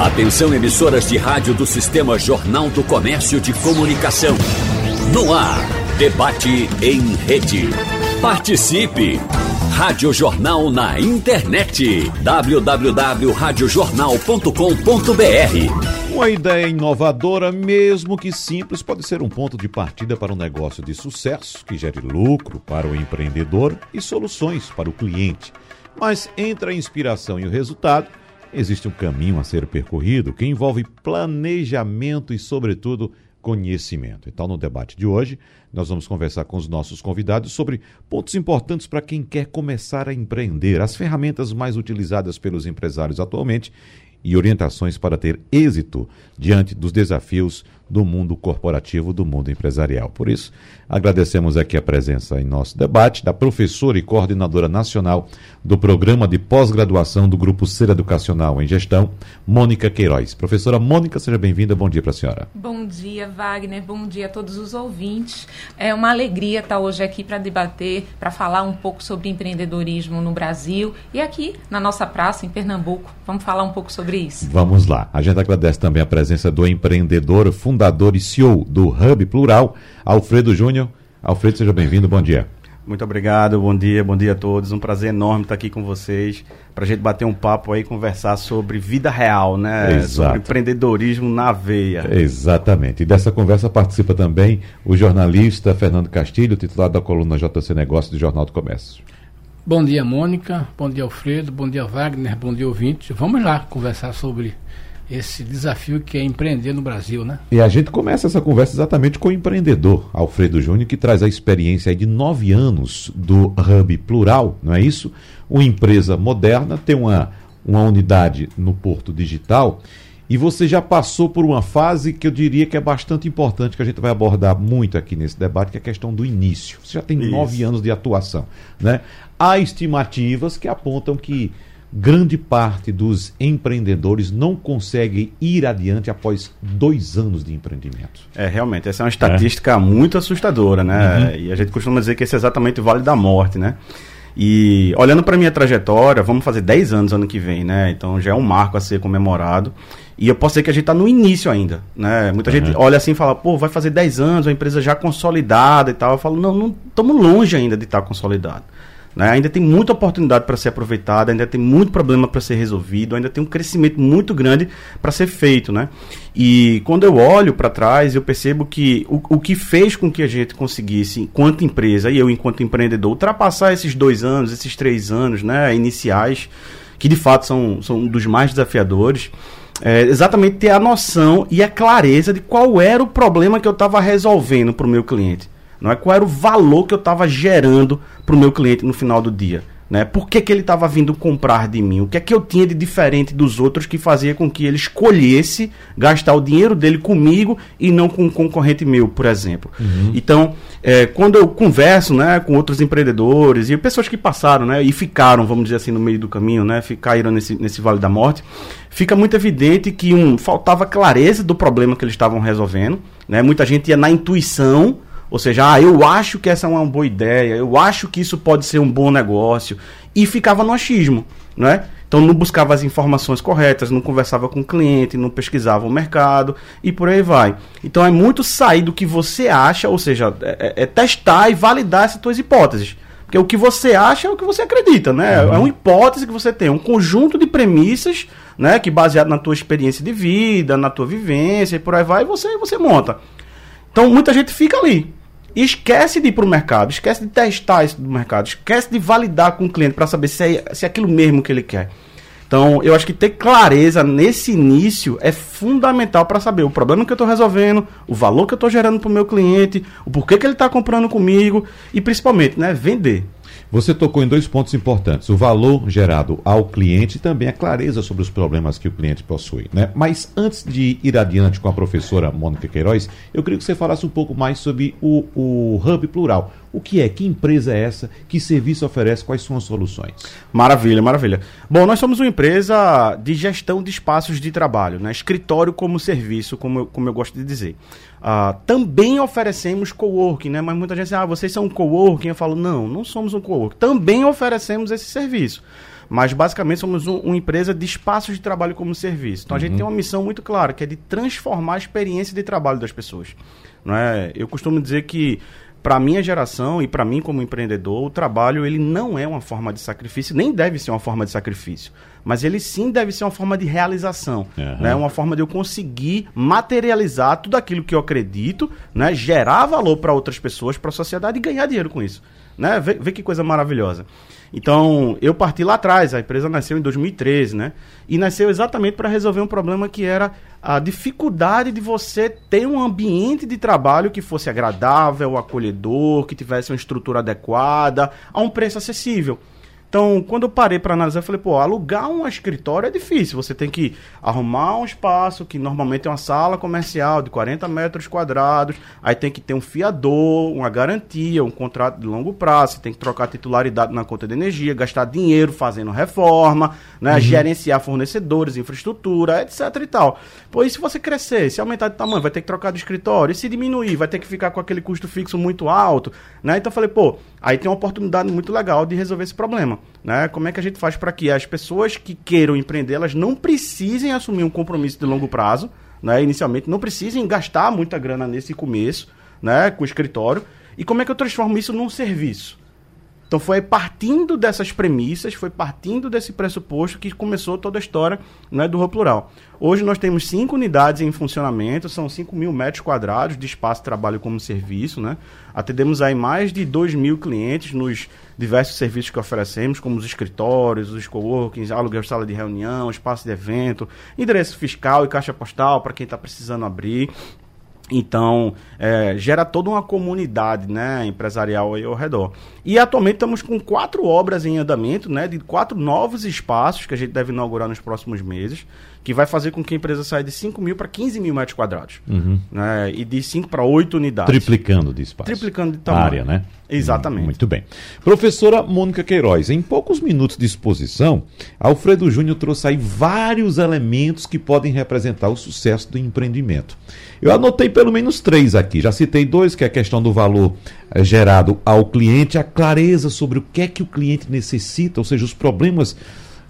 Atenção emissoras de rádio do Sistema Jornal do Comércio de Comunicação. No ar, debate em rede. Participe! Rádio Jornal na internet. www.radiojornal.com.br Uma ideia inovadora, mesmo que simples, pode ser um ponto de partida para um negócio de sucesso que gere lucro para o empreendedor e soluções para o cliente. Mas entre a inspiração e o resultado, existe um caminho a ser percorrido que envolve planejamento e, sobretudo, conhecimento. Então, no debate de hoje, nós vamos conversar com os nossos convidados sobre pontos importantes para quem quer começar a empreender, as ferramentas mais utilizadas pelos empresários atualmente e orientações para ter êxito diante dos desafios do mundo corporativo, do mundo empresarial. Por isso, agradecemos aqui a presença em nosso debate da professora e coordenadora nacional do Programa de Pós-Graduação do Grupo Ser Educacional em Gestão, Mônica Queiroz. Professora Mônica, seja bem-vinda. Bom dia para a senhora. Bom dia, Wagner. Bom dia a todos os ouvintes. É uma alegria estar hoje aqui para debater, para falar um pouco sobre empreendedorismo no Brasil e aqui na nossa praça, em Pernambuco. Vamos falar um pouco sobre isso. Vamos lá. A gente agradece também a presença do empreendedor, fundador e CEO do Hub Plural, Alfredo Júnior. Alfredo, seja bem-vindo, bom dia. Muito obrigado, bom dia, bom dia a todos. Um prazer enorme estar aqui com vocês para a gente bater um papo aí, conversar sobre vida real, né? Exato. Sobre empreendedorismo na veia. Exatamente. E dessa conversa participa também o jornalista Fernando Castilho, titular da coluna JC Negócios do Jornal do Comércio. Bom dia, Mônica. Bom dia, Alfredo. Bom dia, Wagner. Bom dia, ouvinte. Vamos lá conversar sobre esse desafio que é empreender no Brasil, né? E a gente começa essa conversa exatamente com o empreendedor Alfredo Júnior, que traz a experiência de nove anos do Hub Plural, não é isso? Uma empresa moderna, tem uma, uma unidade no Porto Digital e você já passou por uma fase que eu diria que é bastante importante, que a gente vai abordar muito aqui nesse debate, que é a questão do início. Você já tem Isso. nove anos de atuação. Né? Há estimativas que apontam que grande parte dos empreendedores não consegue ir adiante após dois anos de empreendimento. É, realmente, essa é uma estatística é. muito assustadora, né? Uhum. E a gente costuma dizer que esse é exatamente o vale da morte, né? E olhando para minha trajetória, vamos fazer 10 anos ano que vem, né? Então já é um marco a ser comemorado. E eu posso dizer que a gente está no início ainda, né? Muita uhum. gente olha assim e fala, pô, vai fazer 10 anos, uma empresa já consolidada e tal. Eu falo, não, não estamos longe ainda de estar tá consolidado. Né? Ainda tem muita oportunidade para ser aproveitada, ainda tem muito problema para ser resolvido, ainda tem um crescimento muito grande para ser feito. Né? E quando eu olho para trás, eu percebo que o, o que fez com que a gente conseguisse, enquanto empresa e eu enquanto empreendedor, ultrapassar esses dois anos, esses três anos né, iniciais, que de fato são, são um dos mais desafiadores, é exatamente ter a noção e a clareza de qual era o problema que eu estava resolvendo para o meu cliente. Não é qual era o valor que eu estava gerando para o meu cliente no final do dia. Né? Por que, que ele estava vindo comprar de mim? O que é que eu tinha de diferente dos outros que fazia com que ele escolhesse gastar o dinheiro dele comigo e não com um concorrente meu, por exemplo? Uhum. Então, é, quando eu converso né, com outros empreendedores e pessoas que passaram né, e ficaram, vamos dizer assim, no meio do caminho, né, ficaram nesse, nesse vale da morte, fica muito evidente que um, faltava clareza do problema que eles estavam resolvendo. Né? Muita gente ia na intuição ou seja, ah, eu acho que essa é uma boa ideia, eu acho que isso pode ser um bom negócio. E ficava no achismo, né? Então não buscava as informações corretas, não conversava com o cliente, não pesquisava o mercado e por aí vai. Então é muito sair do que você acha, ou seja, é, é, é testar e validar essas suas hipóteses. Porque o que você acha é o que você acredita, né? Uhum. É uma hipótese que você tem, um conjunto de premissas, né? Que baseado na tua experiência de vida, na tua vivência e por aí vai, você, você monta. Então muita gente fica ali. Esquece de ir para o mercado, esquece de testar isso do mercado, esquece de validar com o cliente para saber se é, se é aquilo mesmo que ele quer. Então, eu acho que ter clareza nesse início é fundamental para saber o problema que eu estou resolvendo, o valor que eu estou gerando para o meu cliente, o porquê que ele está comprando comigo e principalmente, né, vender. Você tocou em dois pontos importantes: o valor gerado ao cliente e também a clareza sobre os problemas que o cliente possui. Né? Mas antes de ir adiante com a professora Mônica Queiroz, eu queria que você falasse um pouco mais sobre o, o Hub Plural. O que é? Que empresa é essa? Que serviço oferece? Quais são as soluções? Maravilha, maravilha. Bom, nós somos uma empresa de gestão de espaços de trabalho, né? escritório como serviço, como eu, como eu gosto de dizer. Uh, também oferecemos coworking, né? mas muita gente diz, ah, vocês são um coworking. Eu falo, não, não somos um coworking. Também oferecemos esse serviço. Mas basicamente somos um, uma empresa de espaços de trabalho como serviço. Então a gente uhum. tem uma missão muito clara, que é de transformar a experiência de trabalho das pessoas. Não é? Eu costumo dizer que para minha geração e para mim como empreendedor, o trabalho ele não é uma forma de sacrifício, nem deve ser uma forma de sacrifício, mas ele sim deve ser uma forma de realização, uhum. né? Uma forma de eu conseguir materializar tudo aquilo que eu acredito, né? Gerar valor para outras pessoas, para a sociedade e ganhar dinheiro com isso, né? Vê, vê que coisa maravilhosa. Então, eu parti lá atrás, a empresa nasceu em 2013, né? E nasceu exatamente para resolver um problema que era a dificuldade de você ter um ambiente de trabalho que fosse agradável, acolhedor, que tivesse uma estrutura adequada, a um preço acessível. Então, quando eu parei para analisar, eu falei, pô, alugar um escritório é difícil. Você tem que arrumar um espaço, que normalmente é uma sala comercial de 40 metros quadrados, aí tem que ter um fiador, uma garantia, um contrato de longo prazo, você tem que trocar titularidade na conta de energia, gastar dinheiro fazendo reforma, né, uhum. gerenciar fornecedores, infraestrutura, etc e tal. Pô, e se você crescer, se aumentar de tamanho, vai ter que trocar de escritório, e se diminuir, vai ter que ficar com aquele custo fixo muito alto, né? Então eu falei, pô, aí tem uma oportunidade muito legal de resolver esse problema. Né? Como é que a gente faz para que as pessoas que queiram empreender, elas não precisem assumir um compromisso de longo prazo, né? inicialmente, não precisem gastar muita grana nesse começo, né? com o escritório, e como é que eu transformo isso num serviço? Então foi partindo dessas premissas, foi partindo desse pressuposto que começou toda a história né, do Rua Plural. Hoje nós temos cinco unidades em funcionamento, são 5 mil metros quadrados de espaço de trabalho como serviço. Né? Atendemos aí mais de 2 mil clientes nos diversos serviços que oferecemos, como os escritórios, os coworkings, aluguel de sala de reunião, espaço de evento, endereço fiscal e caixa postal para quem está precisando abrir. Então, é, gera toda uma comunidade né, empresarial aí ao redor. E atualmente estamos com quatro obras em andamento, né, de quatro novos espaços que a gente deve inaugurar nos próximos meses, que vai fazer com que a empresa saia de 5 mil para 15 mil metros quadrados. Uhum. Né, e de 5 para 8 unidades. Triplicando de espaço. Triplicando de tamanho. área, né? Exatamente. Muito bem. Professora Mônica Queiroz, em poucos minutos de exposição, Alfredo Júnior trouxe aí vários elementos que podem representar o sucesso do empreendimento. Eu anotei pelo menos três aqui. Já citei dois, que é a questão do valor gerado ao cliente, a clareza sobre o que é que o cliente necessita, ou seja, os problemas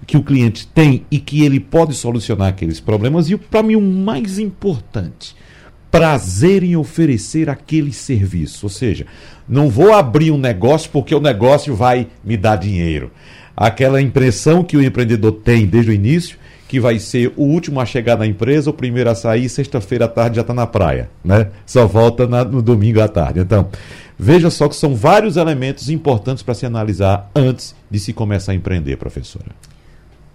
que o cliente tem e que ele pode solucionar aqueles problemas. E, para mim, o mais importante, prazer em oferecer aquele serviço. Ou seja, não vou abrir um negócio porque o negócio vai me dar dinheiro. Aquela impressão que o empreendedor tem desde o início que vai ser o último a chegar na empresa, o primeiro a sair, sexta-feira à tarde já está na praia, né? Só volta na, no domingo à tarde. Então, veja só que são vários elementos importantes para se analisar antes de se começar a empreender, professora.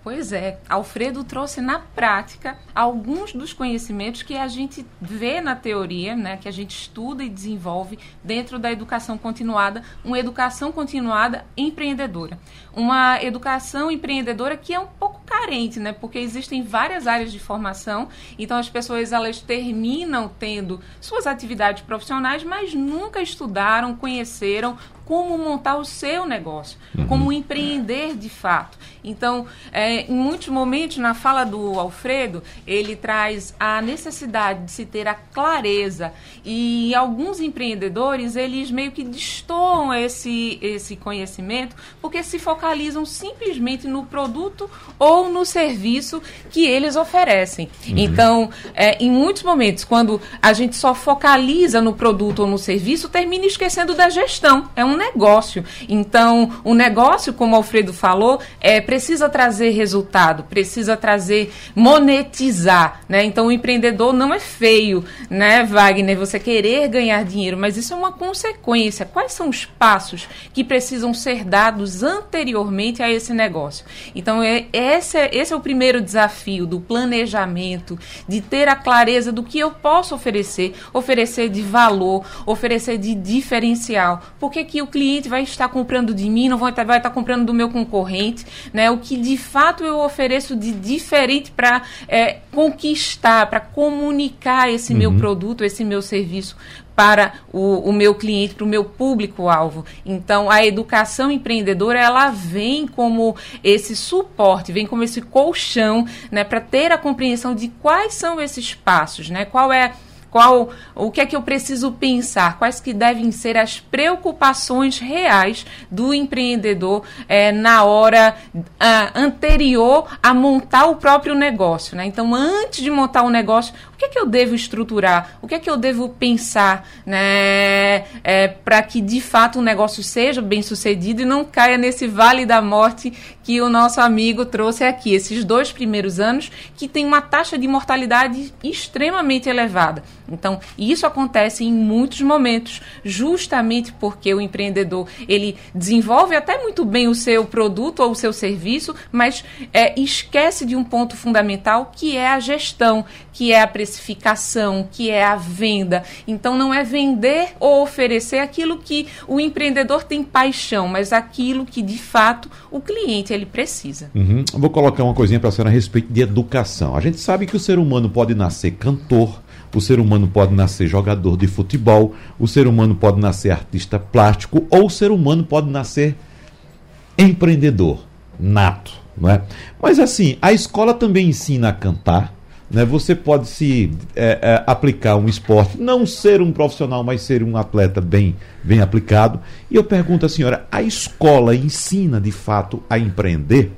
Pois é, Alfredo trouxe na prática alguns dos conhecimentos que a gente vê na teoria, né, que a gente estuda e desenvolve dentro da educação continuada, uma educação continuada empreendedora. Uma educação empreendedora que é um pouco carente, né, porque existem várias áreas de formação, então as pessoas elas terminam tendo suas atividades profissionais, mas nunca estudaram, conheceram como montar o seu negócio, uhum. como empreender de fato. Então, é, em muitos momentos, na fala do Alfredo, ele traz a necessidade de se ter a clareza e alguns empreendedores, eles meio que destoam esse, esse conhecimento porque se focalizam simplesmente no produto ou no serviço que eles oferecem. Uhum. Então, é, em muitos momentos, quando a gente só focaliza no produto ou no serviço, termina esquecendo da gestão. É um negócio. Então, o negócio, como o Alfredo falou, é, precisa trazer resultado, precisa trazer monetizar. Né? Então, o empreendedor não é feio, né, Wagner? Você querer ganhar dinheiro, mas isso é uma consequência. Quais são os passos que precisam ser dados anteriormente a esse negócio? Então, é, esse, é, esse é o primeiro desafio do planejamento, de ter a clareza do que eu posso oferecer, oferecer de valor, oferecer de diferencial. Por que, que o cliente vai estar comprando de mim, não vai estar, vai estar comprando do meu concorrente, né? O que de fato eu ofereço de diferente para é, conquistar, para comunicar esse uhum. meu produto, esse meu serviço para o, o meu cliente, para o meu público-alvo. Então, a educação empreendedora, ela vem como esse suporte, vem como esse colchão, né, para ter a compreensão de quais são esses passos, né, qual é qual o que é que eu preciso pensar, quais que devem ser as preocupações reais do empreendedor é, na hora anterior a montar o próprio negócio. Né? Então, antes de montar o um negócio, o que é que eu devo estruturar? O que é que eu devo pensar né, é, para que de fato o negócio seja bem sucedido e não caia nesse vale da morte que o nosso amigo trouxe aqui? Esses dois primeiros anos que tem uma taxa de mortalidade extremamente elevada. Então, isso acontece em muitos momentos, justamente porque o empreendedor ele desenvolve até muito bem o seu produto ou o seu serviço, mas é, esquece de um ponto fundamental que é a gestão, que é a precificação, que é a venda. Então não é vender ou oferecer aquilo que o empreendedor tem paixão, mas aquilo que de fato o cliente ele precisa. Uhum. Vou colocar uma coisinha para a senhora a respeito de educação. A gente sabe que o ser humano pode nascer cantor, o ser humano pode nascer jogador de futebol, o ser humano pode nascer artista plástico ou o ser humano pode nascer empreendedor nato, não é? Mas assim, a escola também ensina a cantar, né? Você pode se é, é, aplicar um esporte, não ser um profissional, mas ser um atleta bem, bem aplicado. E eu pergunto à senhora: a escola ensina de fato a empreender?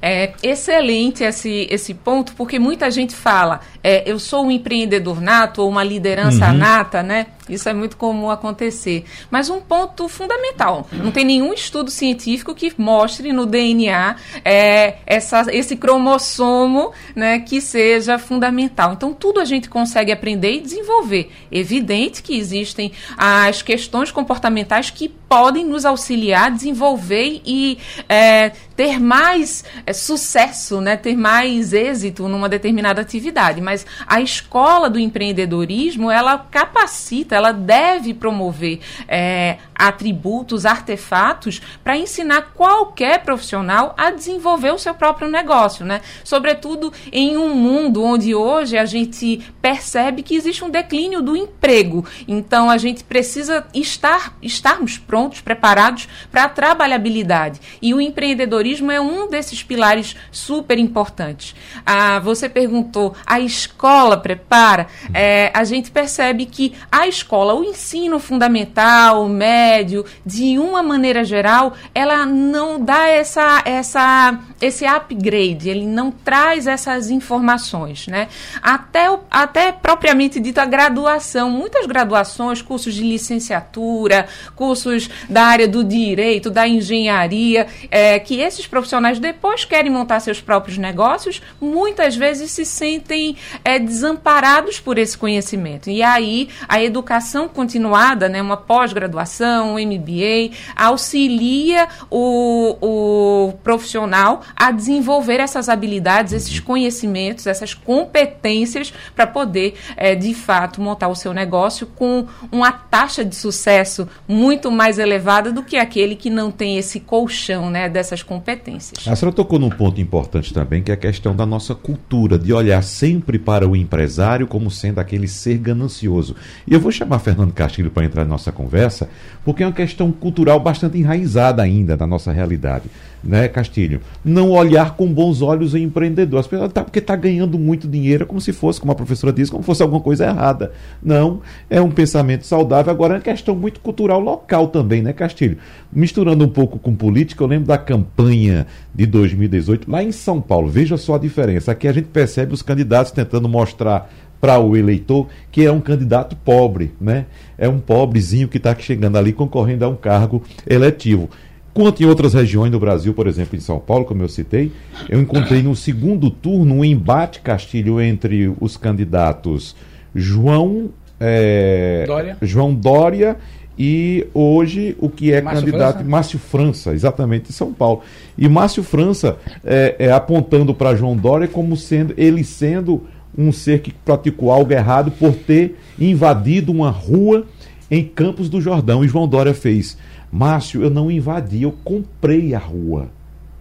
É excelente esse, esse ponto, porque muita gente fala, é, eu sou um empreendedor nato ou uma liderança uhum. nata, né? Isso é muito comum acontecer. Mas um ponto fundamental: não tem nenhum estudo científico que mostre no DNA é, essa, esse cromossomo né, que seja fundamental. Então, tudo a gente consegue aprender e desenvolver. Evidente que existem as questões comportamentais que podem nos auxiliar a desenvolver e é, ter mais é, sucesso, né, ter mais êxito numa determinada atividade. Mas a escola do empreendedorismo, ela capacita, ela deve promover é, atributos, artefatos para ensinar qualquer profissional a desenvolver o seu próprio negócio, né? Sobretudo em um mundo onde hoje a gente percebe que existe um declínio do emprego. Então a gente precisa estar estarmos prontos, preparados para a trabalhabilidade. E o empreendedorismo é um desses pilares super importantes. Ah, você perguntou, a escola prepara? É, a gente percebe que a escola, o ensino fundamental, o médio, de uma maneira geral, ela não dá essa, essa, esse upgrade, ele não traz essas informações, né? Até, até propriamente dito a graduação, muitas graduações, cursos de licenciatura, cursos da área do direito, da engenharia, é, que esses profissionais depois querem montar seus próprios negócios, muitas vezes se sentem é, desamparados por esse conhecimento. E aí a educação continuada, né, uma pós-graduação, um MBA, auxilia o, o profissional a desenvolver essas habilidades, esses conhecimentos, essas competências para poder, é, de fato, montar o seu negócio com uma taxa de sucesso muito mais elevada do que aquele que não tem esse colchão né, dessas competências. A senhora tocou num ponto importante também, que é a questão da nossa cultura, de olhar sempre para o empresário como sendo aquele ser ganancioso. E eu vou chamar Fernando Castilho para entrar na nossa conversa, porque é uma questão cultural bastante enraizada ainda na nossa realidade, né, Castilho? Não olhar com bons olhos o empreendedor. As pessoas, tá, porque está ganhando muito dinheiro, como se fosse, como a professora disse, como fosse alguma coisa errada. Não, é um pensamento saudável. Agora é uma questão muito cultural local também, né, Castilho? Misturando um pouco com política, eu lembro da campanha de 2018, lá em São Paulo. Veja só a diferença. Aqui a gente percebe os candidatos tentando mostrar para o eleitor que é um candidato pobre, né? É um pobrezinho que está chegando ali concorrendo a um cargo eletivo. Quanto em outras regiões do Brasil, por exemplo, em São Paulo, como eu citei, eu encontrei no segundo turno um embate Castilho entre os candidatos João é, Dória. João Dória e hoje o que é Márcio candidato França? Márcio França, exatamente em São Paulo. E Márcio França é, é apontando para João Dória como sendo ele sendo um ser que praticou algo errado por ter invadido uma rua em Campos do Jordão. E João Dória fez. Márcio, eu não invadi, eu comprei a rua.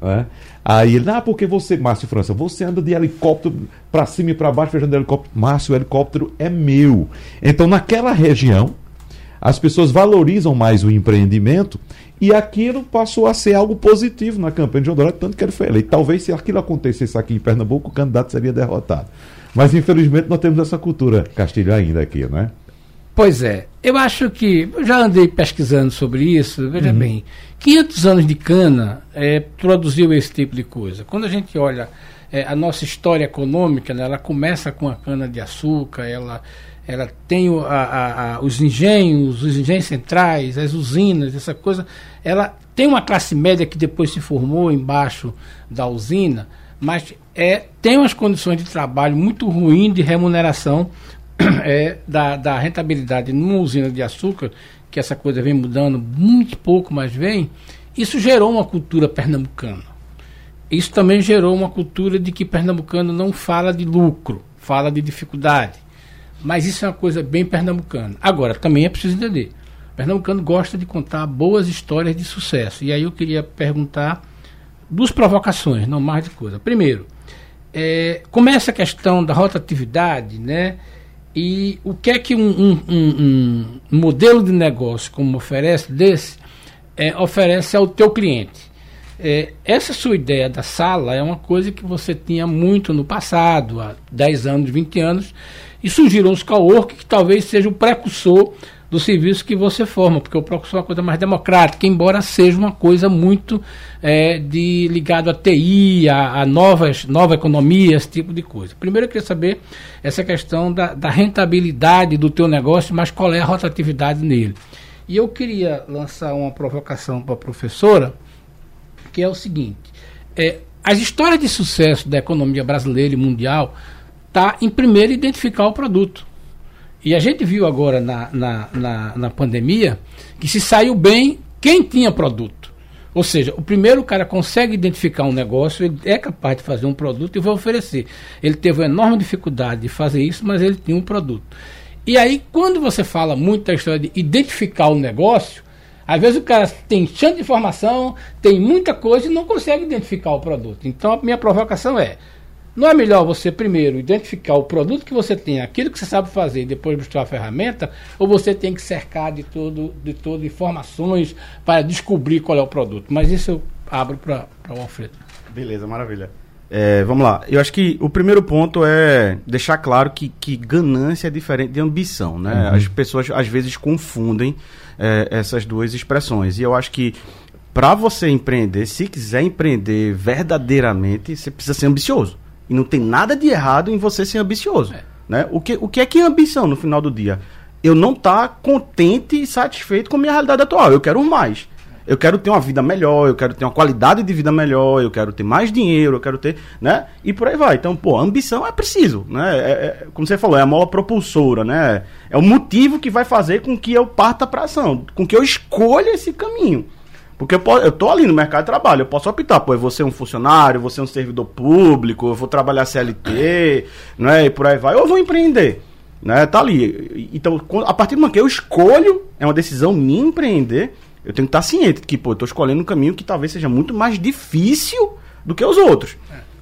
É? Aí ele, ah, porque você, Márcio França, você anda de helicóptero para cima e para baixo, viajando helicóptero. Márcio, o helicóptero é meu. Então, naquela região, as pessoas valorizam mais o empreendimento e aquilo passou a ser algo positivo na campanha de João Dória, tanto que ele foi eleito. Talvez se aquilo acontecesse aqui em Pernambuco, o candidato seria derrotado. Mas infelizmente nós temos essa cultura Castilho ainda aqui, né? Pois é. Eu acho que. Eu já andei pesquisando sobre isso. Veja uhum. bem. 500 anos de cana é, produziu esse tipo de coisa. Quando a gente olha é, a nossa história econômica, né, ela começa com a cana-de-açúcar, ela, ela tem o, a, a, a, os engenhos, os engenhos centrais, as usinas, essa coisa. Ela tem uma classe média que depois se formou embaixo da usina, mas é, tem umas condições de trabalho muito ruins de remuneração é, da, da rentabilidade numa usina de açúcar, que essa coisa vem mudando muito pouco, mas vem, isso gerou uma cultura pernambucana. Isso também gerou uma cultura de que pernambucano não fala de lucro, fala de dificuldade. Mas isso é uma coisa bem pernambucana. Agora, também é preciso entender. Pernambucano gosta de contar boas histórias de sucesso. E aí eu queria perguntar duas provocações, não mais de coisa. Primeiro, é, começa a questão da rotatividade, né? E o que é que um, um, um, um modelo de negócio como oferece desse é, oferece ao teu cliente? É, essa sua ideia da sala é uma coisa que você tinha muito no passado, há 10 anos, 20 anos, e surgiram os cowork que talvez seja o precursor do serviço que você forma, porque o Procursor é uma coisa mais democrática, embora seja uma coisa muito é, de ligado à TI, a, a, novas, nova economia, esse tipo de coisa. Primeiro eu queria saber essa questão da, da rentabilidade do teu negócio, mas qual é a rotatividade nele. E eu queria lançar uma provocação para a professora, que é o seguinte, é, as histórias de sucesso da economia brasileira e mundial está em primeiro identificar o produto. E a gente viu agora na, na, na, na pandemia que se saiu bem quem tinha produto. Ou seja, o primeiro cara consegue identificar um negócio, ele é capaz de fazer um produto e vai oferecer. Ele teve uma enorme dificuldade de fazer isso, mas ele tinha um produto. E aí, quando você fala muito da história de identificar o negócio, às vezes o cara tem chance de informação, tem muita coisa e não consegue identificar o produto. Então, a minha provocação é: não é melhor você primeiro identificar o produto que você tem, aquilo que você sabe fazer, e depois buscar a ferramenta, ou você tem que cercar de todo, de todo informações para descobrir qual é o produto? Mas isso eu abro para o Alfredo. Beleza, maravilha. É, vamos lá. Eu acho que o primeiro ponto é deixar claro que, que ganância é diferente de ambição, né? Uhum. As pessoas às vezes confundem é, essas duas expressões. E eu acho que para você empreender, se quiser empreender verdadeiramente, você precisa ser ambicioso. E não tem nada de errado em você ser ambicioso. É. Né? O, que, o que é que é ambição no final do dia? Eu não estar tá contente e satisfeito com a minha realidade atual. Eu quero mais. Eu quero ter uma vida melhor, eu quero ter uma qualidade de vida melhor, eu quero ter mais dinheiro, eu quero ter, né? E por aí vai. Então, pô, ambição é preciso, né? É, é, como você falou, é a mola propulsora, né? É o motivo que vai fazer com que eu parta para ação, com que eu escolha esse caminho. Porque eu, posso, eu tô ali no mercado de trabalho, eu posso optar, pô, eu vou ser um funcionário, eu vou ser um servidor público, eu vou trabalhar CLT, né, e por aí vai, ou eu vou empreender, né, tá ali. Então, a partir do momento que eu escolho, é uma decisão minha empreender, eu tenho que estar ciente que, pô, eu tô escolhendo um caminho que talvez seja muito mais difícil do que os outros.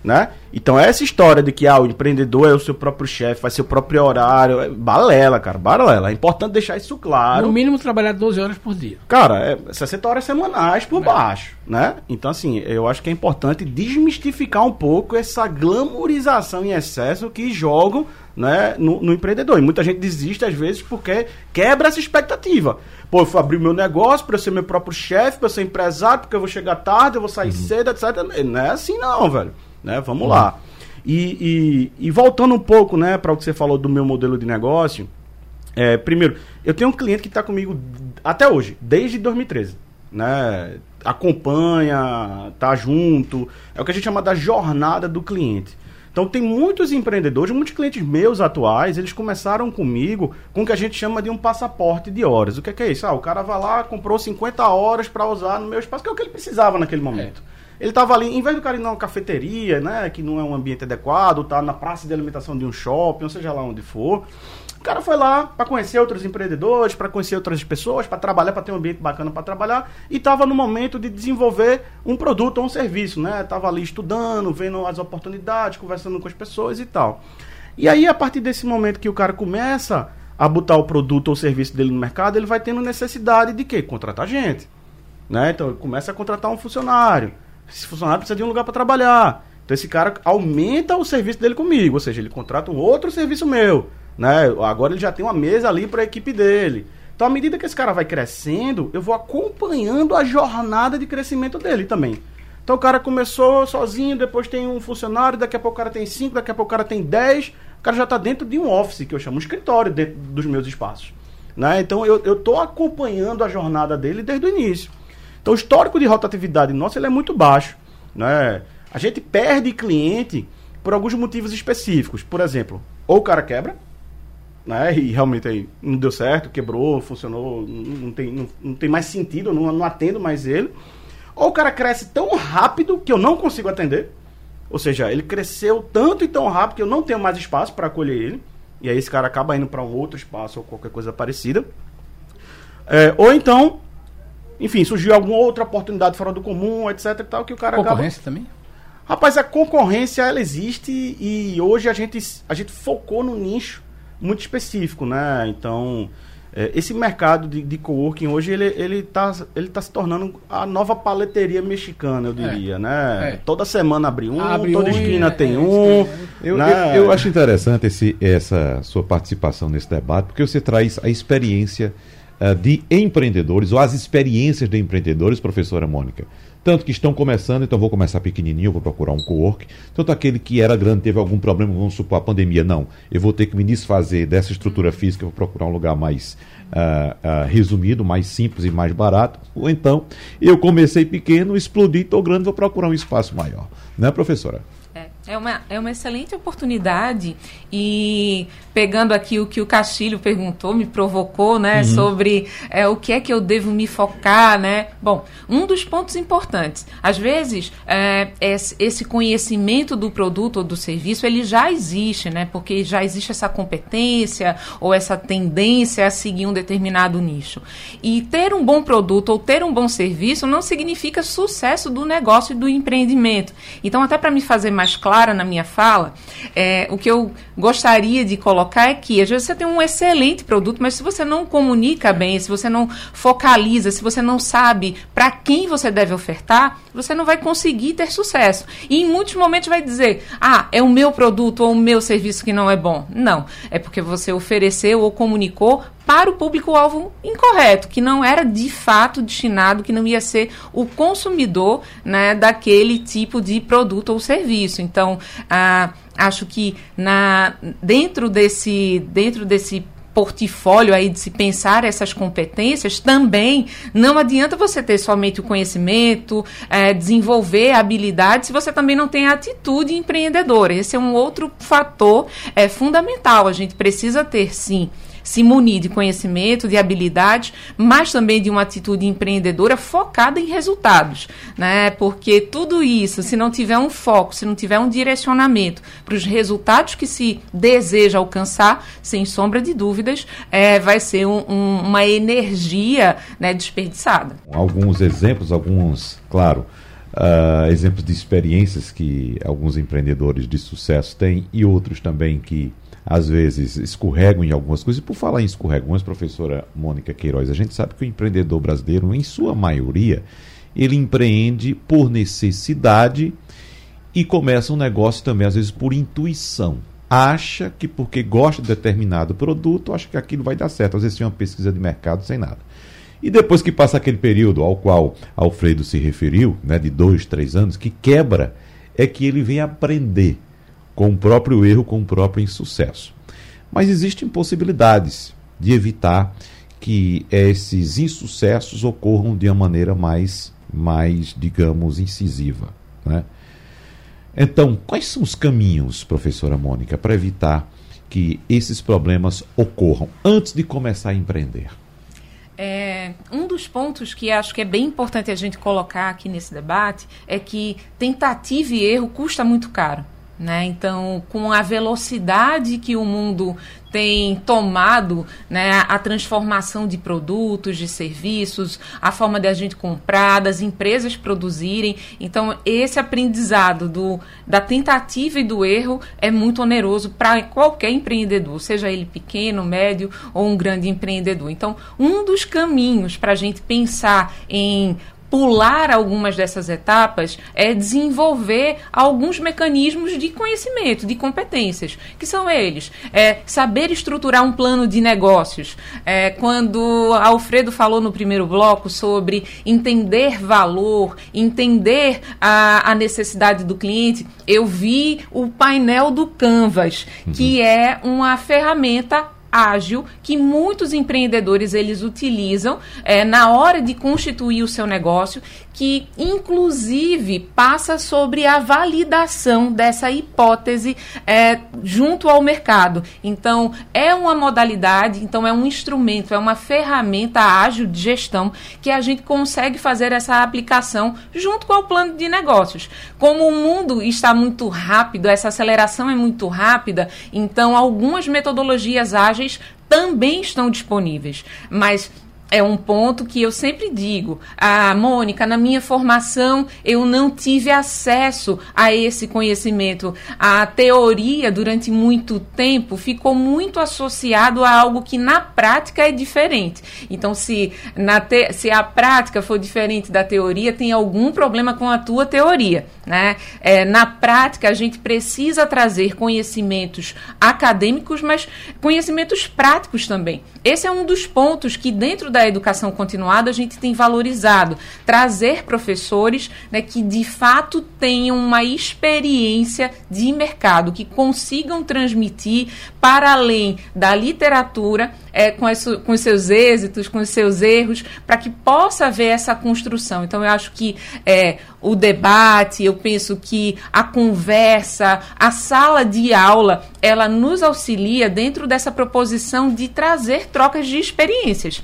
É né? Então essa história de que ah, o empreendedor é o seu próprio chefe, faz seu próprio horário, é balela, cara, balela. É importante deixar isso claro. No mínimo trabalhar 12 horas por dia. Cara, é 60 horas semanais por é. baixo, né? Então assim, eu acho que é importante desmistificar um pouco essa glamorização em excesso que jogam né, no, no, empreendedor. E muita gente desiste às vezes porque quebra essa expectativa. Pô, eu vou abrir meu negócio para eu ser meu próprio chefe, para eu ser empresário, porque eu vou chegar tarde, eu vou sair uhum. cedo, etc. Não é assim não, velho né? Vamos uhum. lá. E, e, e, voltando um pouco, né, para o que você falou do meu modelo de negócio, é, primeiro, eu tenho um cliente que está comigo até hoje, desde 2013, né? Acompanha, tá junto, é o que a gente chama da jornada do cliente. Então tem muitos empreendedores, muitos clientes meus atuais, eles começaram comigo com o que a gente chama de um passaporte de horas. O que é, que é isso? Ah, o cara vai lá, comprou 50 horas para usar no meu espaço, que é o que ele precisava naquele momento. É. Ele estava ali, em vez do cara ir numa cafeteria, né, que não é um ambiente adequado, tá na praça de alimentação de um shopping, ou seja lá onde for, o cara foi lá para conhecer outros empreendedores, para conhecer outras pessoas, para trabalhar, para ter um ambiente bacana para trabalhar, e estava no momento de desenvolver um produto ou um serviço, né? Tava ali estudando, vendo as oportunidades, conversando com as pessoas e tal. E aí, a partir desse momento que o cara começa a botar o produto ou serviço dele no mercado, ele vai tendo necessidade de quê? Contratar gente. Né? Então, ele começa a contratar um funcionário esse funcionário precisa de um lugar para trabalhar. Então esse cara aumenta o serviço dele comigo, ou seja, ele contrata um outro serviço meu, né? Agora ele já tem uma mesa ali para a equipe dele. Então à medida que esse cara vai crescendo, eu vou acompanhando a jornada de crescimento dele também. Então o cara começou sozinho, depois tem um funcionário, daqui a pouco o cara tem cinco, daqui a pouco o cara tem dez, o cara já está dentro de um office, que eu chamo um escritório dentro dos meus espaços. Né? Então eu estou acompanhando a jornada dele desde o início. Então o histórico de rotatividade nosso ele é muito baixo. Né? A gente perde cliente por alguns motivos específicos. Por exemplo, ou o cara quebra, né? E realmente aí não deu certo, quebrou, funcionou, não tem, não, não tem mais sentido, não, não atendo mais ele. Ou o cara cresce tão rápido que eu não consigo atender. Ou seja, ele cresceu tanto e tão rápido que eu não tenho mais espaço para acolher ele. E aí esse cara acaba indo para um outro espaço ou qualquer coisa parecida. É, ou então, enfim, surgiu alguma outra oportunidade fora do comum, etc e tal, que o cara Concorrência acaba... também? Rapaz, a concorrência, ela existe e hoje a gente, a gente focou no nicho muito específico, né? Então, é, esse mercado de, de coworking hoje, ele, ele, tá, ele tá se tornando a nova paleteria mexicana, eu é. diria, é, né? É. Toda semana abre um, abre toda um esquina tem é, um. Eu, né? eu, eu, acho interessante esse, essa sua participação nesse debate, porque você traz a experiência de empreendedores, ou as experiências de empreendedores, professora Mônica tanto que estão começando, então vou começar pequenininho, vou procurar um co-work. Tanto aquele que era grande teve algum problema, vamos supor a pandemia, não. Eu vou ter que me desfazer dessa estrutura física, vou procurar um lugar mais uh, uh, resumido, mais simples e mais barato. Ou então, eu comecei pequeno, explodi, estou grande, vou procurar um espaço maior. Né, professora? É, uma, é uma excelente oportunidade e pegando aqui o que o Castilho perguntou, me provocou, né, uhum. sobre é, o que é que eu devo me focar, né? Bom, um dos pontos importantes, às vezes é, esse conhecimento do produto ou do serviço ele já existe, né? Porque já existe essa competência ou essa tendência a seguir um determinado nicho. E ter um bom produto ou ter um bom serviço não significa sucesso do negócio e do empreendimento. Então, até para me fazer mais clara na minha fala, é, o que eu gostaria de colocar é que às vezes você tem um excelente produto, mas se você não comunica bem, se você não focaliza, se você não sabe para quem você deve ofertar, você não vai conseguir ter sucesso. E em muitos momentos vai dizer: "Ah, é o meu produto ou o meu serviço que não é bom". Não, é porque você ofereceu ou comunicou para o público-alvo incorreto, que não era de fato destinado, que não ia ser o consumidor né, daquele tipo de produto ou serviço. Então, ah, acho que na, dentro desse, dentro desse portfólio aí de se pensar essas competências, também não adianta você ter somente o conhecimento, é, desenvolver habilidades, se você também não tem a atitude empreendedora. Esse é um outro fator é, fundamental. A gente precisa ter, sim, se munir de conhecimento, de habilidades, mas também de uma atitude empreendedora focada em resultados, né? Porque tudo isso, se não tiver um foco, se não tiver um direcionamento para os resultados que se deseja alcançar, sem sombra de dúvidas, é, vai ser um, um, uma energia né, desperdiçada. Alguns exemplos, alguns, claro. Uh, exemplos de experiências que alguns empreendedores de sucesso têm e outros também que às vezes escorregam em algumas coisas. E por falar em escorregões, professora Mônica Queiroz, a gente sabe que o empreendedor brasileiro, em sua maioria, ele empreende por necessidade e começa um negócio também, às vezes, por intuição. Acha que porque gosta de determinado produto, acha que aquilo vai dar certo. Às vezes tem uma pesquisa de mercado sem nada. E depois que passa aquele período ao qual Alfredo se referiu, né, de dois, três anos, que quebra, é que ele vem aprender com o próprio erro, com o próprio insucesso. Mas existem possibilidades de evitar que esses insucessos ocorram de uma maneira mais, mais digamos, incisiva. Né? Então, quais são os caminhos, professora Mônica, para evitar que esses problemas ocorram antes de começar a empreender? É, um dos pontos que acho que é bem importante a gente colocar aqui nesse debate é que tentativa e erro custa muito caro. Né? Então, com a velocidade que o mundo tem tomado né, a transformação de produtos, de serviços, a forma de a gente comprar, das empresas produzirem. Então, esse aprendizado do, da tentativa e do erro é muito oneroso para qualquer empreendedor, seja ele pequeno, médio ou um grande empreendedor. Então, um dos caminhos para a gente pensar em pular algumas dessas etapas é desenvolver alguns mecanismos de conhecimento, de competências, que são eles. É, saber estruturar um plano de negócios. É, quando Alfredo falou no primeiro bloco sobre entender valor, entender a, a necessidade do cliente, eu vi o painel do Canvas, uhum. que é uma ferramenta ágil que muitos empreendedores eles utilizam é, na hora de constituir o seu negócio, que inclusive passa sobre a validação dessa hipótese é, junto ao mercado. Então, é uma modalidade, então é um instrumento, é uma ferramenta ágil de gestão que a gente consegue fazer essa aplicação junto com o plano de negócios. Como o mundo está muito rápido, essa aceleração é muito rápida, então algumas metodologias ágeis também estão disponíveis. Mas é um ponto que eu sempre digo. Ah, Mônica, na minha formação eu não tive acesso a esse conhecimento. A teoria, durante muito tempo, ficou muito associado a algo que na prática é diferente. Então, se, na te, se a prática for diferente da teoria, tem algum problema com a tua teoria. Né? É, na prática, a gente precisa trazer conhecimentos acadêmicos, mas conhecimentos práticos também. Esse é um dos pontos que, dentro da educação continuada, a gente tem valorizado. Trazer professores né, que, de fato, tenham uma experiência de mercado, que consigam transmitir para além da literatura é, com, com os seus êxitos, com os seus erros, para que possa haver essa construção. Então, eu acho que é, o debate, eu penso que a conversa, a sala de aula, ela nos auxilia dentro dessa proposição de trazer trocas de experiências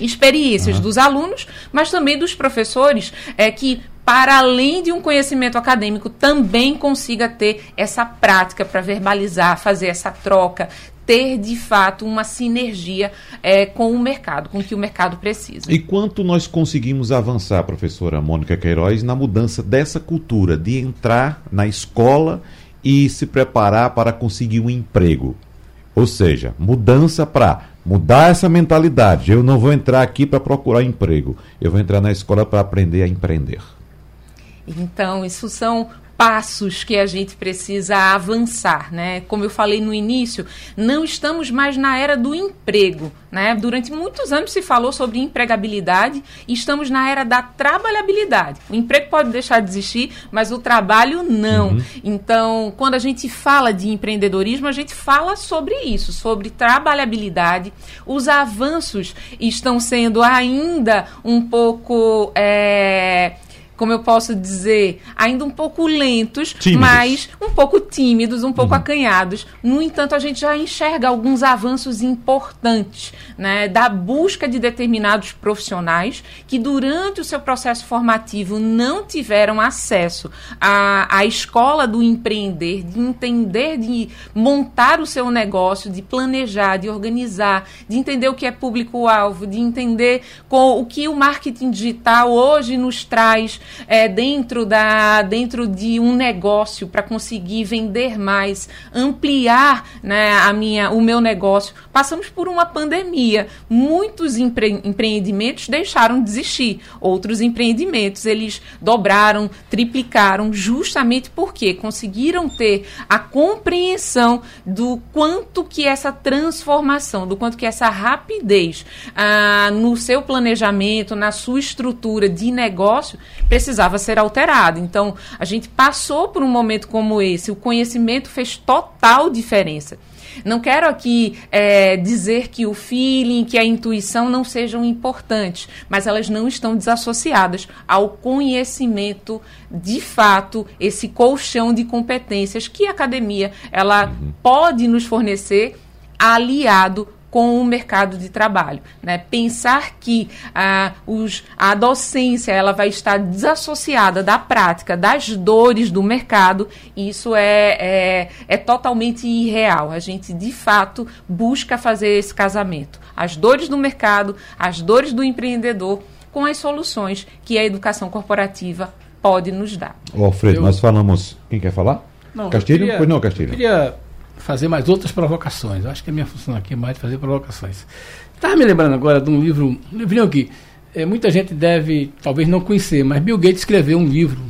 experiências uhum. dos alunos, mas também dos professores, é que para além de um conhecimento acadêmico, também consiga ter essa prática para verbalizar, fazer essa troca, ter de fato uma sinergia é, com o mercado, com o que o mercado precisa. E quanto nós conseguimos avançar, professora Mônica Queiroz, na mudança dessa cultura de entrar na escola e se preparar para conseguir um emprego? Ou seja, mudança para mudar essa mentalidade. Eu não vou entrar aqui para procurar emprego, eu vou entrar na escola para aprender a empreender. Então, isso são passos que a gente precisa avançar, né? Como eu falei no início, não estamos mais na era do emprego, né? Durante muitos anos se falou sobre empregabilidade e estamos na era da trabalhabilidade. O emprego pode deixar de existir, mas o trabalho não. Uhum. Então, quando a gente fala de empreendedorismo, a gente fala sobre isso, sobre trabalhabilidade. Os avanços estão sendo ainda um pouco é, como eu posso dizer, ainda um pouco lentos, tímidos. mas um pouco tímidos, um pouco uhum. acanhados. No entanto, a gente já enxerga alguns avanços importantes né, da busca de determinados profissionais que, durante o seu processo formativo, não tiveram acesso à, à escola do empreender, de entender, de montar o seu negócio, de planejar, de organizar, de entender o que é público-alvo, de entender com, o que o marketing digital hoje nos traz é, dentro, da, dentro de um negócio para conseguir vender mais, ampliar né, a minha, o meu negócio. Passamos por uma pandemia. Muitos empre empreendimentos deixaram de existir. Outros empreendimentos eles dobraram, triplicaram, justamente porque conseguiram ter a compreensão do quanto que essa transformação, do quanto que essa rapidez ah, no seu planejamento, na sua estrutura de negócio, precisava ser alterado. Então, a gente passou por um momento como esse, o conhecimento fez total diferença. Não quero aqui é, dizer que o feeling, que a intuição não sejam importantes, mas elas não estão desassociadas ao conhecimento de fato, esse colchão de competências que a academia ela uhum. pode nos fornecer aliado com o mercado de trabalho. Né? Pensar que ah, os, a docência ela vai estar desassociada da prática, das dores do mercado, isso é, é, é totalmente irreal. A gente, de fato, busca fazer esse casamento. As dores do mercado, as dores do empreendedor, com as soluções que a educação corporativa pode nos dar. Ô, Alfredo, Eu... nós falamos. Quem quer falar? Não, Castilho? Queria, pois não, Castilho. Eu queria fazer mais outras provocações. Eu acho que a minha função aqui é mais fazer provocações. Estava me lembrando agora de um livro, um livrinho aqui, é, muita gente deve talvez não conhecer, mas Bill Gates escreveu um livro,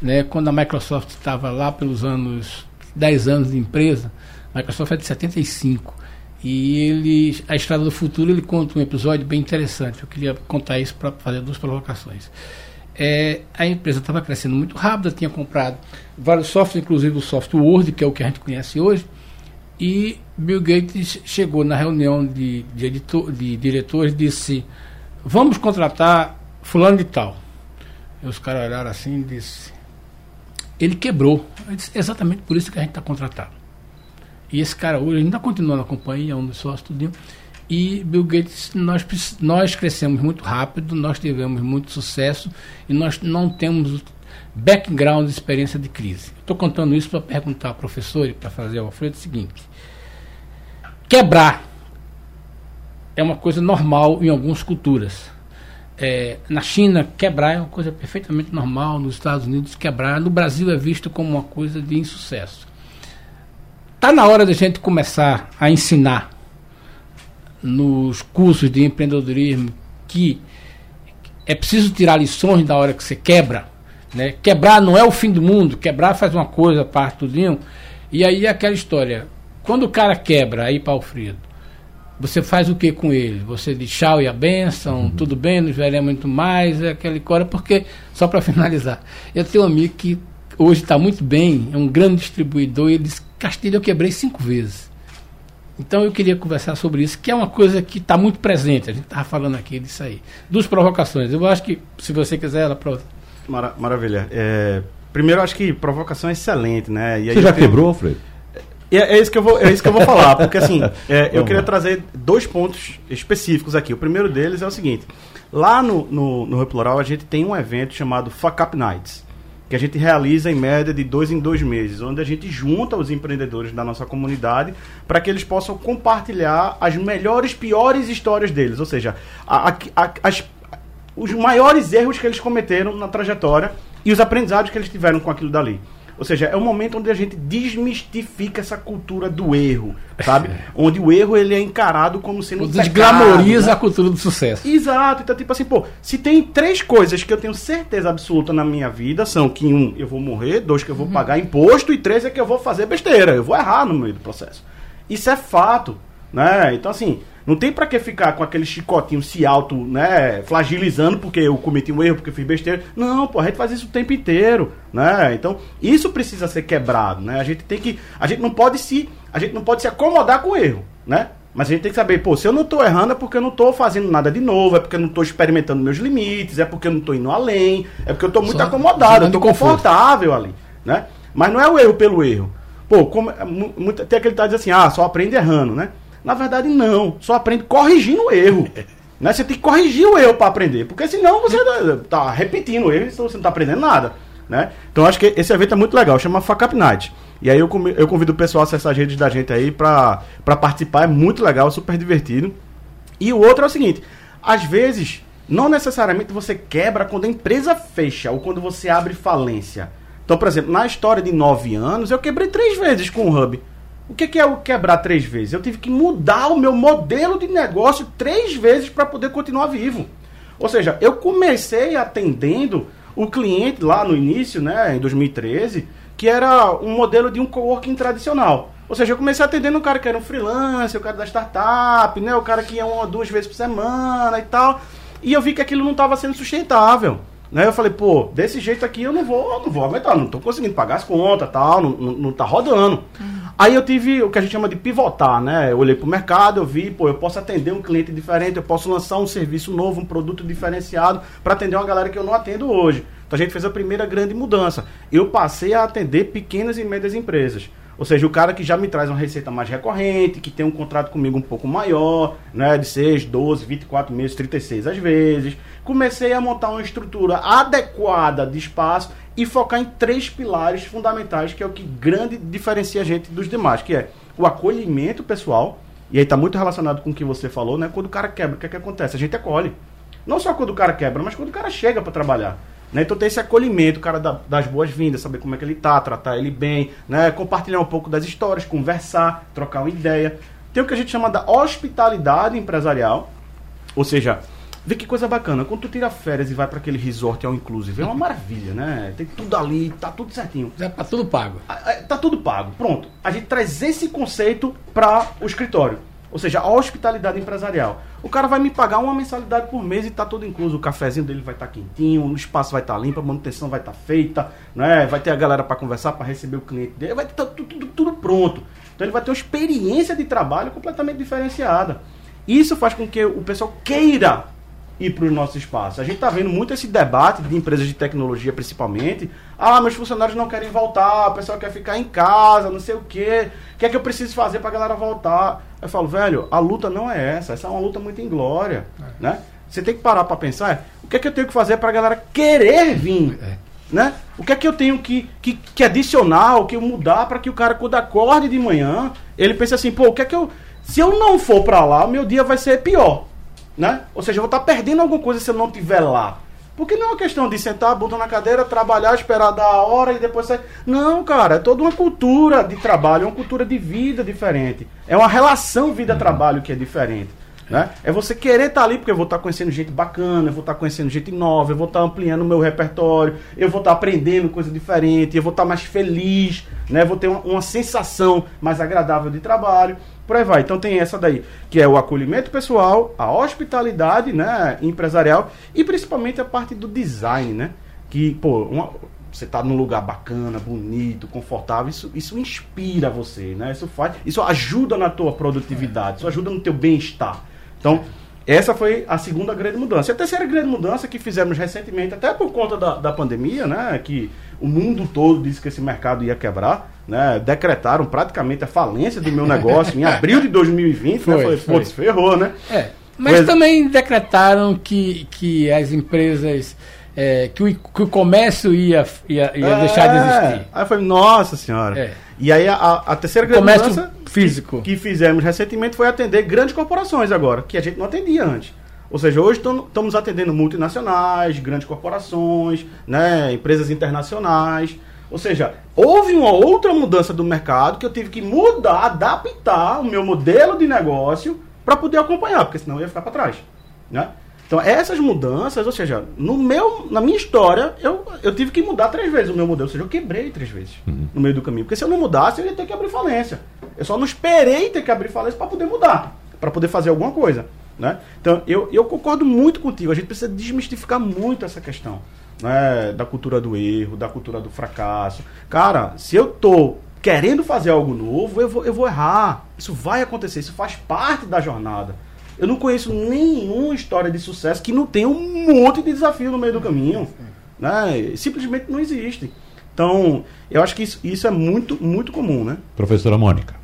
né, quando a Microsoft estava lá pelos anos 10 anos de empresa. A Microsoft é de 75. E ele, a Estrada do Futuro, ele conta um episódio bem interessante. Eu queria contar isso para fazer duas provocações. É, a empresa estava crescendo muito rápido, tinha comprado vários softwares, inclusive o software Word, que é o que a gente conhece hoje. E Bill Gates chegou na reunião de, de, editor, de diretores e disse: Vamos contratar fulano de tal. E os caras olharam assim e disse: Ele quebrou. Disse, Exatamente por isso que a gente está contratado. E esse cara hoje ainda continua na companhia, um dos sócios, tudinho. E Bill Gates, nós, nós crescemos muito rápido, nós tivemos muito sucesso e nós não temos background de experiência de crise. Estou contando isso para perguntar ao professor e para fazer ao Alfredo o seguinte: quebrar é uma coisa normal em algumas culturas. É, na China, quebrar é uma coisa perfeitamente normal, nos Estados Unidos, quebrar. No Brasil é visto como uma coisa de insucesso. Está na hora da gente começar a ensinar nos cursos de empreendedorismo que é preciso tirar lições da hora que você quebra. Né? Quebrar não é o fim do mundo, quebrar faz uma coisa, parte tudinho. E aí é aquela história. Quando o cara quebra, aí para Alfredo, você faz o que com ele? Você diz tchau e a benção, uhum. tudo bem, nos veremos muito mais, é aquela história, porque, só para finalizar, eu tenho um amigo que hoje está muito bem, é um grande distribuidor, e ele diz Castilho eu quebrei cinco vezes. Então eu queria conversar sobre isso, que é uma coisa que está muito presente. A gente estava falando aqui disso aí. Duas provocações. Eu acho que, se você quiser, ela prova. Mara maravilha. É, primeiro, acho que provocação é excelente, né? você já quebrou, Alfredo? É, é, isso que eu vou, é isso que eu vou falar, porque assim, é, eu queria trazer dois pontos específicos aqui. O primeiro deles é o seguinte: lá no, no, no Plural a gente tem um evento chamado Fuck Up Nights que a gente realiza em média de dois em dois meses, onde a gente junta os empreendedores da nossa comunidade para que eles possam compartilhar as melhores, piores histórias deles, ou seja, a, a, as, os maiores erros que eles cometeram na trajetória e os aprendizados que eles tiveram com aquilo dali. Ou seja, é um momento onde a gente desmistifica essa cultura do erro, sabe? onde o erro ele é encarado como sendo Desglamoriza né? a cultura do sucesso. Exato. Então, tipo assim, pô, se tem três coisas que eu tenho certeza absoluta na minha vida, são que um, eu vou morrer, dois, que eu vou uhum. pagar imposto, e três é que eu vou fazer besteira, eu vou errar no meio do processo. Isso é fato, né? Então, assim, não tem para que ficar com aquele chicotinho se auto, né, flagilizando porque eu cometi um erro, porque eu fiz besteira. Não, pô, a gente faz isso o tempo inteiro, né? Então, isso precisa ser quebrado, né? A gente tem que, a gente não pode se, a gente não pode se acomodar com o erro, né? Mas a gente tem que saber, pô, se eu não estou errando é porque eu não estou fazendo nada de novo, é porque eu não estou experimentando meus limites, é porque eu não estou indo além, é porque eu estou muito Só acomodado, eu estou confortável ali, né? Mas não é o erro pelo erro. Pô, como, é tem aquele que tá dizendo assim, ah, só aprende errando, né? Na verdade, não. Só aprende corrigindo o erro. né? Você tem que corrigir o erro para aprender. Porque senão você está repetindo o erro e você não está aprendendo nada. Né? Então acho que esse evento é muito legal, chama Facap Night. E aí eu, eu convido o pessoal a acessar as redes da gente aí para participar, é muito legal, super divertido. E o outro é o seguinte: às vezes, não necessariamente você quebra quando a empresa fecha ou quando você abre falência. Então, por exemplo, na história de nove anos, eu quebrei três vezes com o Hub. O que, é o quebrar três vezes? Eu tive que mudar o meu modelo de negócio três vezes para poder continuar vivo. Ou seja, eu comecei atendendo o cliente lá no início, né, em 2013, que era um modelo de um coworking tradicional. Ou seja, eu comecei atendendo um cara que era um freelancer, o cara da startup, né, o cara que ia uma duas vezes por semana e tal. E eu vi que aquilo não estava sendo sustentável. Né? Eu falei, pô, desse jeito aqui eu não vou, não vou aumentar, não estou conseguindo pagar as contas, tal, não, não, não tá rodando. Uhum. Aí eu tive o que a gente chama de pivotar, né? Eu olhei para o mercado, eu vi, pô, eu posso atender um cliente diferente, eu posso lançar um serviço novo, um produto diferenciado para atender uma galera que eu não atendo hoje. Então a gente fez a primeira grande mudança. Eu passei a atender pequenas e médias empresas. Ou seja, o cara que já me traz uma receita mais recorrente, que tem um contrato comigo um pouco maior, né, de 6, 12, 24 meses, 36 às vezes. Comecei a montar uma estrutura adequada de espaço e focar em três pilares fundamentais, que é o que grande diferencia a gente dos demais, que é o acolhimento pessoal, e aí está muito relacionado com o que você falou, né? Quando o cara quebra, o que, é que acontece? A gente acolhe. Não só quando o cara quebra, mas quando o cara chega para trabalhar. Né? Então tem esse acolhimento, o cara dá, das boas-vindas, saber como é que ele tá, tratar ele bem, né? compartilhar um pouco das histórias, conversar, trocar uma ideia. Tem o que a gente chama da hospitalidade empresarial, ou seja, Vê que coisa bacana. Quando tu tira férias e vai para aquele resort ao inclusive, é uma maravilha, né? Tem tudo ali, tá tudo certinho. Já tá tudo pago. Ah, ah, Tá tudo pago. Pronto. A gente traz esse conceito para o escritório. Ou seja, a hospitalidade empresarial. O cara vai me pagar uma mensalidade por mês e tá tudo incluso. O cafezinho dele vai estar quentinho, o espaço vai estar limpo, a manutenção vai estar feita, né? vai ter a galera para conversar, para receber o cliente dele, vai ter tudo, tudo, tudo pronto. Então ele vai ter uma experiência de trabalho completamente diferenciada. Isso faz com que o pessoal queira ir para os nossos espaços. A gente está vendo muito esse debate de empresas de tecnologia, principalmente. Ah, meus funcionários não querem voltar, o pessoal quer ficar em casa, não sei o quê. O que é que eu preciso fazer para a galera voltar? Eu falo, velho, a luta não é essa. Essa é uma luta muito inglória, é. né? Você tem que parar para pensar, é, o que é que eu tenho que fazer para a galera querer vir? É. Né? O que é que eu tenho que, que, que adicionar, o que mudar para que o cara, quando acorde de manhã, ele pense assim, pô, o que é que eu... Se eu não for para lá, meu dia vai ser pior né? Ou seja, eu vou estar perdendo alguma coisa se eu não estiver lá. Porque não é uma questão de sentar, botar na cadeira, trabalhar, esperar dar a hora e depois sair. Não, cara, é toda uma cultura de trabalho, uma cultura de vida diferente. É uma relação vida-trabalho que é diferente. Né? É você querer estar ali, porque eu vou estar conhecendo gente bacana, eu vou estar conhecendo gente nova, eu vou estar ampliando o meu repertório, eu vou estar aprendendo coisa diferente, eu vou estar mais feliz, né? vou ter uma, uma sensação mais agradável de trabalho por aí vai. Então tem essa daí, que é o acolhimento pessoal, a hospitalidade né, empresarial e principalmente a parte do design, né? Que, pô, uma, você tá num lugar bacana, bonito, confortável, isso, isso inspira você, né? Isso faz, isso ajuda na tua produtividade, isso ajuda no teu bem-estar. Então, essa foi a segunda grande mudança. E a terceira grande mudança que fizemos recentemente, até por conta da, da pandemia, né? Que o mundo todo disse que esse mercado ia quebrar, né? Decretaram praticamente a falência do meu negócio em abril de 2020, foi, né? Foi. putz, ferrou, né? É. Mas foi... também decretaram que, que as empresas. É, que, o, que o comércio ia, ia, ia é, deixar de existir. Aí eu falei, nossa senhora. É. E aí a, a terceira grande comércio mudança físico que, que fizemos recentemente foi atender grandes corporações agora, que a gente não atendia antes. Ou seja, hoje estamos atendendo multinacionais, grandes corporações, né, empresas internacionais. Ou seja, houve uma outra mudança do mercado que eu tive que mudar, adaptar o meu modelo de negócio para poder acompanhar, porque senão eu ia ficar para trás. Né? Então, essas mudanças, ou seja, no meu, na minha história, eu, eu tive que mudar três vezes o meu modelo. Ou seja, eu quebrei três vezes uhum. no meio do caminho. Porque se eu não mudasse, eu ia ter que abrir falência. Eu só não esperei ter que abrir falência para poder mudar, para poder fazer alguma coisa. Né? Então, eu, eu concordo muito contigo. A gente precisa desmistificar muito essa questão né? da cultura do erro, da cultura do fracasso. Cara, se eu tô querendo fazer algo novo, eu vou, eu vou errar. Isso vai acontecer, isso faz parte da jornada. Eu não conheço nenhuma história de sucesso que não tenha um monte de desafio no meio do caminho. Né? Simplesmente não existe. Então, eu acho que isso, isso é muito, muito comum, né? Professora Mônica.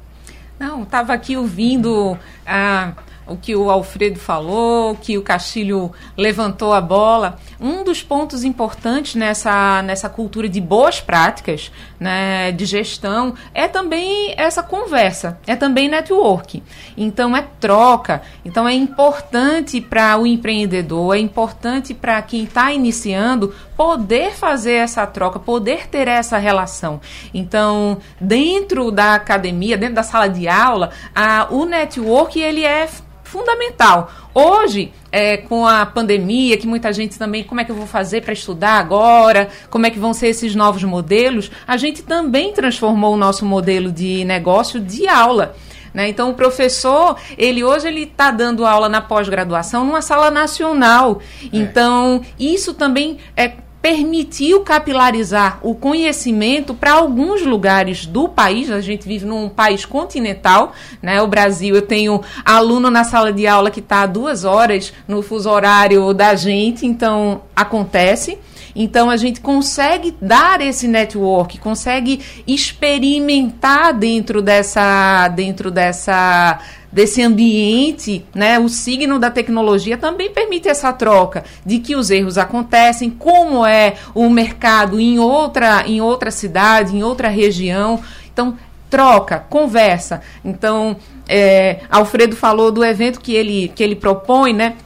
Não, estava aqui ouvindo a o que o Alfredo falou, que o Castilho levantou a bola. Um dos pontos importantes nessa, nessa cultura de boas práticas né, de gestão é também essa conversa, é também network. Então, é troca. Então, é importante para o empreendedor, é importante para quem está iniciando poder fazer essa troca, poder ter essa relação. Então, dentro da academia, dentro da sala de aula, a, o network ele é fundamental. Hoje, é, com a pandemia, que muita gente também, como é que eu vou fazer para estudar agora? Como é que vão ser esses novos modelos? A gente também transformou o nosso modelo de negócio de aula. Né? Então, o professor, ele hoje ele está dando aula na pós-graduação numa sala nacional. É. Então, isso também é permitiu capilarizar o conhecimento para alguns lugares do país. A gente vive num país continental, né? O Brasil, eu tenho aluno na sala de aula que está duas horas no fuso horário da gente, então acontece. Então a gente consegue dar esse network, consegue experimentar dentro dessa dentro dessa desse ambiente, né, o signo da tecnologia também permite essa troca de que os erros acontecem, como é o mercado em outra, em outra cidade, em outra região. Então, troca, conversa. Então, é, Alfredo falou do evento que ele, que ele propõe, né?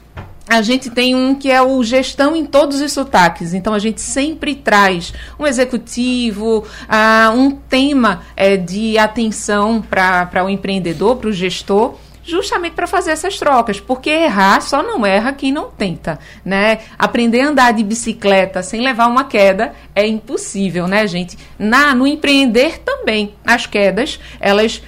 A gente tem um que é o gestão em todos os sotaques. Então a gente sempre traz um executivo, uh, um tema é, de atenção para o empreendedor, para o gestor justamente para fazer essas trocas, porque errar só não erra quem não tenta, né? Aprender a andar de bicicleta sem levar uma queda é impossível, né, gente? Na no empreender também, as quedas, elas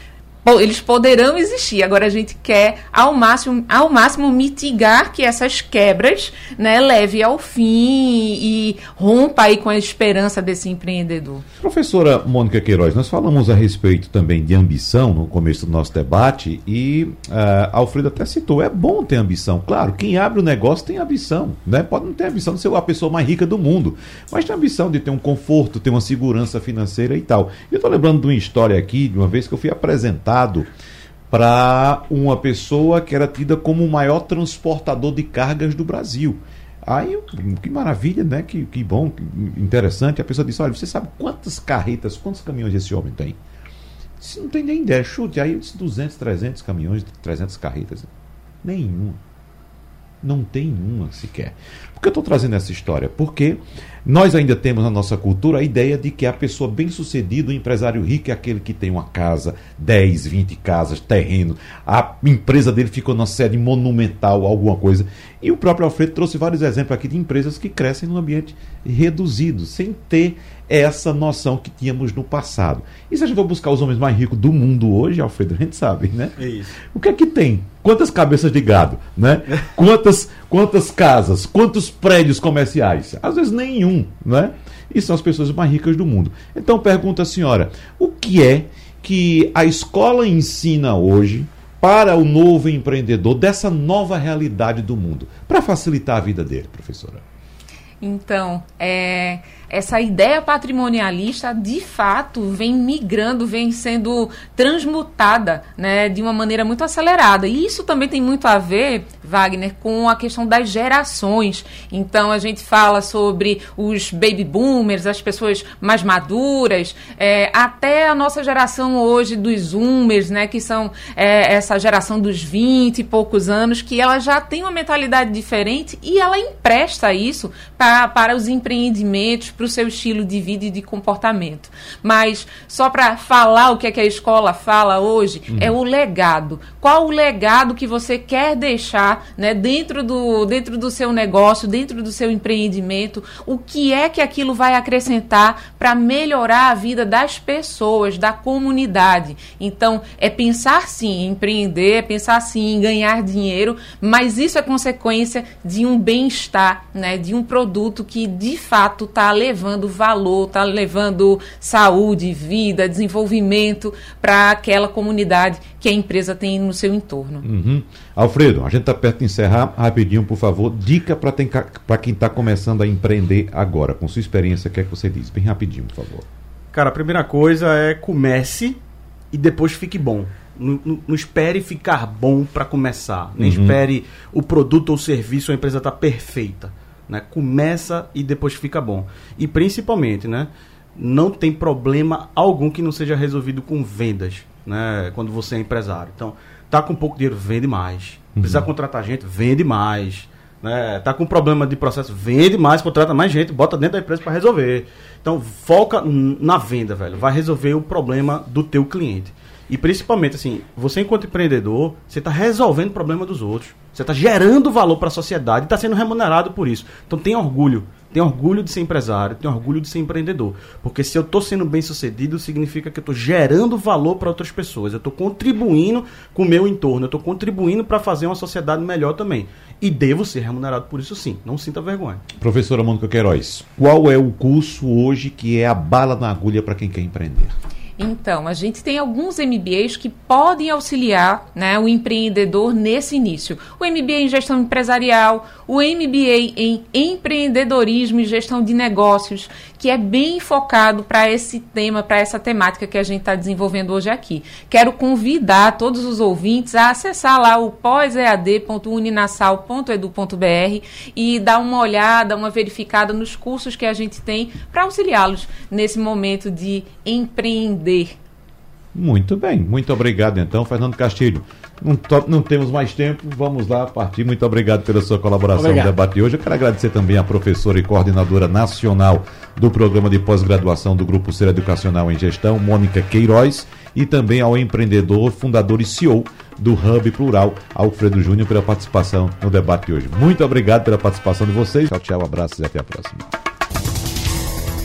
eles poderão existir. Agora a gente quer ao máximo, ao máximo mitigar que essas quebras, né, leve ao fim e rompa aí com a esperança desse empreendedor. Professora Mônica Queiroz, nós falamos a respeito também de ambição no começo do nosso debate e uh, Alfredo até citou, é bom ter ambição. Claro, quem abre o negócio tem ambição, né? Pode não ter ambição de ser a pessoa mais rica do mundo, mas tem ambição de ter um conforto, ter uma segurança financeira e tal. Eu estou lembrando de uma história aqui, de uma vez que eu fui apresentar para uma pessoa que era tida como o maior transportador de cargas do Brasil. Aí, que maravilha, né? Que, que bom, que interessante. A pessoa disse: Olha, você sabe quantas carretas, quantos caminhões esse homem tem? Disse, não tem nem ideia. Chute. Aí eu disse: 200, 300 caminhões, 300 carretas. Nenhuma. Não tem uma sequer. Que eu estou trazendo essa história? Porque nós ainda temos na nossa cultura a ideia de que a pessoa bem-sucedida, o empresário rico, é aquele que tem uma casa, 10, 20 casas, terreno, a empresa dele ficou numa sede monumental, alguma coisa. E o próprio Alfredo trouxe vários exemplos aqui de empresas que crescem num ambiente reduzido, sem ter essa noção que tínhamos no passado. E se a gente for buscar os homens mais ricos do mundo hoje, Alfredo, a gente sabe, né? É isso. O que é que tem? Quantas cabeças de gado, né? quantas, quantas casas, quantos prédios comerciais? Às vezes nenhum, né? E são as pessoas mais ricas do mundo. Então pergunta a senhora, o que é que a escola ensina hoje para o novo empreendedor dessa nova realidade do mundo, para facilitar a vida dele, professora? Então, é essa ideia patrimonialista de fato vem migrando, vem sendo transmutada né, de uma maneira muito acelerada. E isso também tem muito a ver, Wagner, com a questão das gerações. Então a gente fala sobre os baby boomers, as pessoas mais maduras, é, até a nossa geração hoje dos zoomers, né, que são é, essa geração dos 20 e poucos anos, que ela já tem uma mentalidade diferente e ela empresta isso pra, para os empreendimentos, para o seu estilo de vida e de comportamento. Mas só para falar o que é que a escola fala hoje, uhum. é o legado. Qual o legado que você quer deixar né, dentro, do, dentro do seu negócio, dentro do seu empreendimento? O que é que aquilo vai acrescentar para melhorar a vida das pessoas, da comunidade? Então, é pensar sim em empreender, é pensar sim em ganhar dinheiro, mas isso é consequência de um bem-estar, né, de um produto que de fato está levando levando valor, está levando saúde, vida, desenvolvimento para aquela comunidade que a empresa tem no seu entorno. Uhum. Alfredo, a gente está perto de encerrar. Rapidinho, por favor, dica para quem está começando a empreender agora. Com sua experiência, o que é que você diz? Bem rapidinho, por favor. Cara, a primeira coisa é comece e depois fique bom. Não, não, não espere ficar bom para começar. Nem uhum. espere o produto ou serviço ou a empresa estar tá perfeita né? Começa e depois fica bom. E principalmente, né? Não tem problema algum que não seja resolvido com vendas, né? Quando você é empresário. Então, tá com pouco dinheiro, vende mais. Precisa uhum. contratar gente, vende mais. Né? Tá com problema de processo, vende mais, contrata mais gente, bota dentro da empresa para resolver. Então, foca na venda, velho. Vai resolver o problema do teu cliente. E principalmente, assim, você enquanto empreendedor, você está resolvendo o problema dos outros. Você está gerando valor para a sociedade e está sendo remunerado por isso. Então tenha orgulho. Tenha orgulho de ser empresário, tenha orgulho de ser empreendedor. Porque se eu estou sendo bem sucedido, significa que eu estou gerando valor para outras pessoas. Eu estou contribuindo com o meu entorno. Eu estou contribuindo para fazer uma sociedade melhor também. E devo ser remunerado por isso sim. Não sinta vergonha. Professora Mônica Queiroz, qual é o curso hoje que é a bala na agulha para quem quer empreender? Então, a gente tem alguns MBAs que podem auxiliar né, o empreendedor nesse início. O MBA em gestão empresarial, o MBA em empreendedorismo e gestão de negócios, que é bem focado para esse tema, para essa temática que a gente está desenvolvendo hoje aqui. Quero convidar todos os ouvintes a acessar lá o pós-ead.uninasal.edu.br e dar uma olhada, uma verificada nos cursos que a gente tem para auxiliá-los nesse momento de empreender. Muito bem, muito obrigado então, Fernando Castilho. Não, não, temos mais tempo, vamos lá partir. Muito obrigado pela sua colaboração obrigado. no debate de hoje. Eu quero agradecer também à professora e coordenadora nacional do programa de pós-graduação do Grupo Ser Educacional em Gestão, Mônica Queiroz, e também ao empreendedor, fundador e CEO do Hub Plural, Alfredo Júnior, pela participação no debate de hoje. Muito obrigado pela participação de vocês. Tchau, tchau, abraços e até a próxima.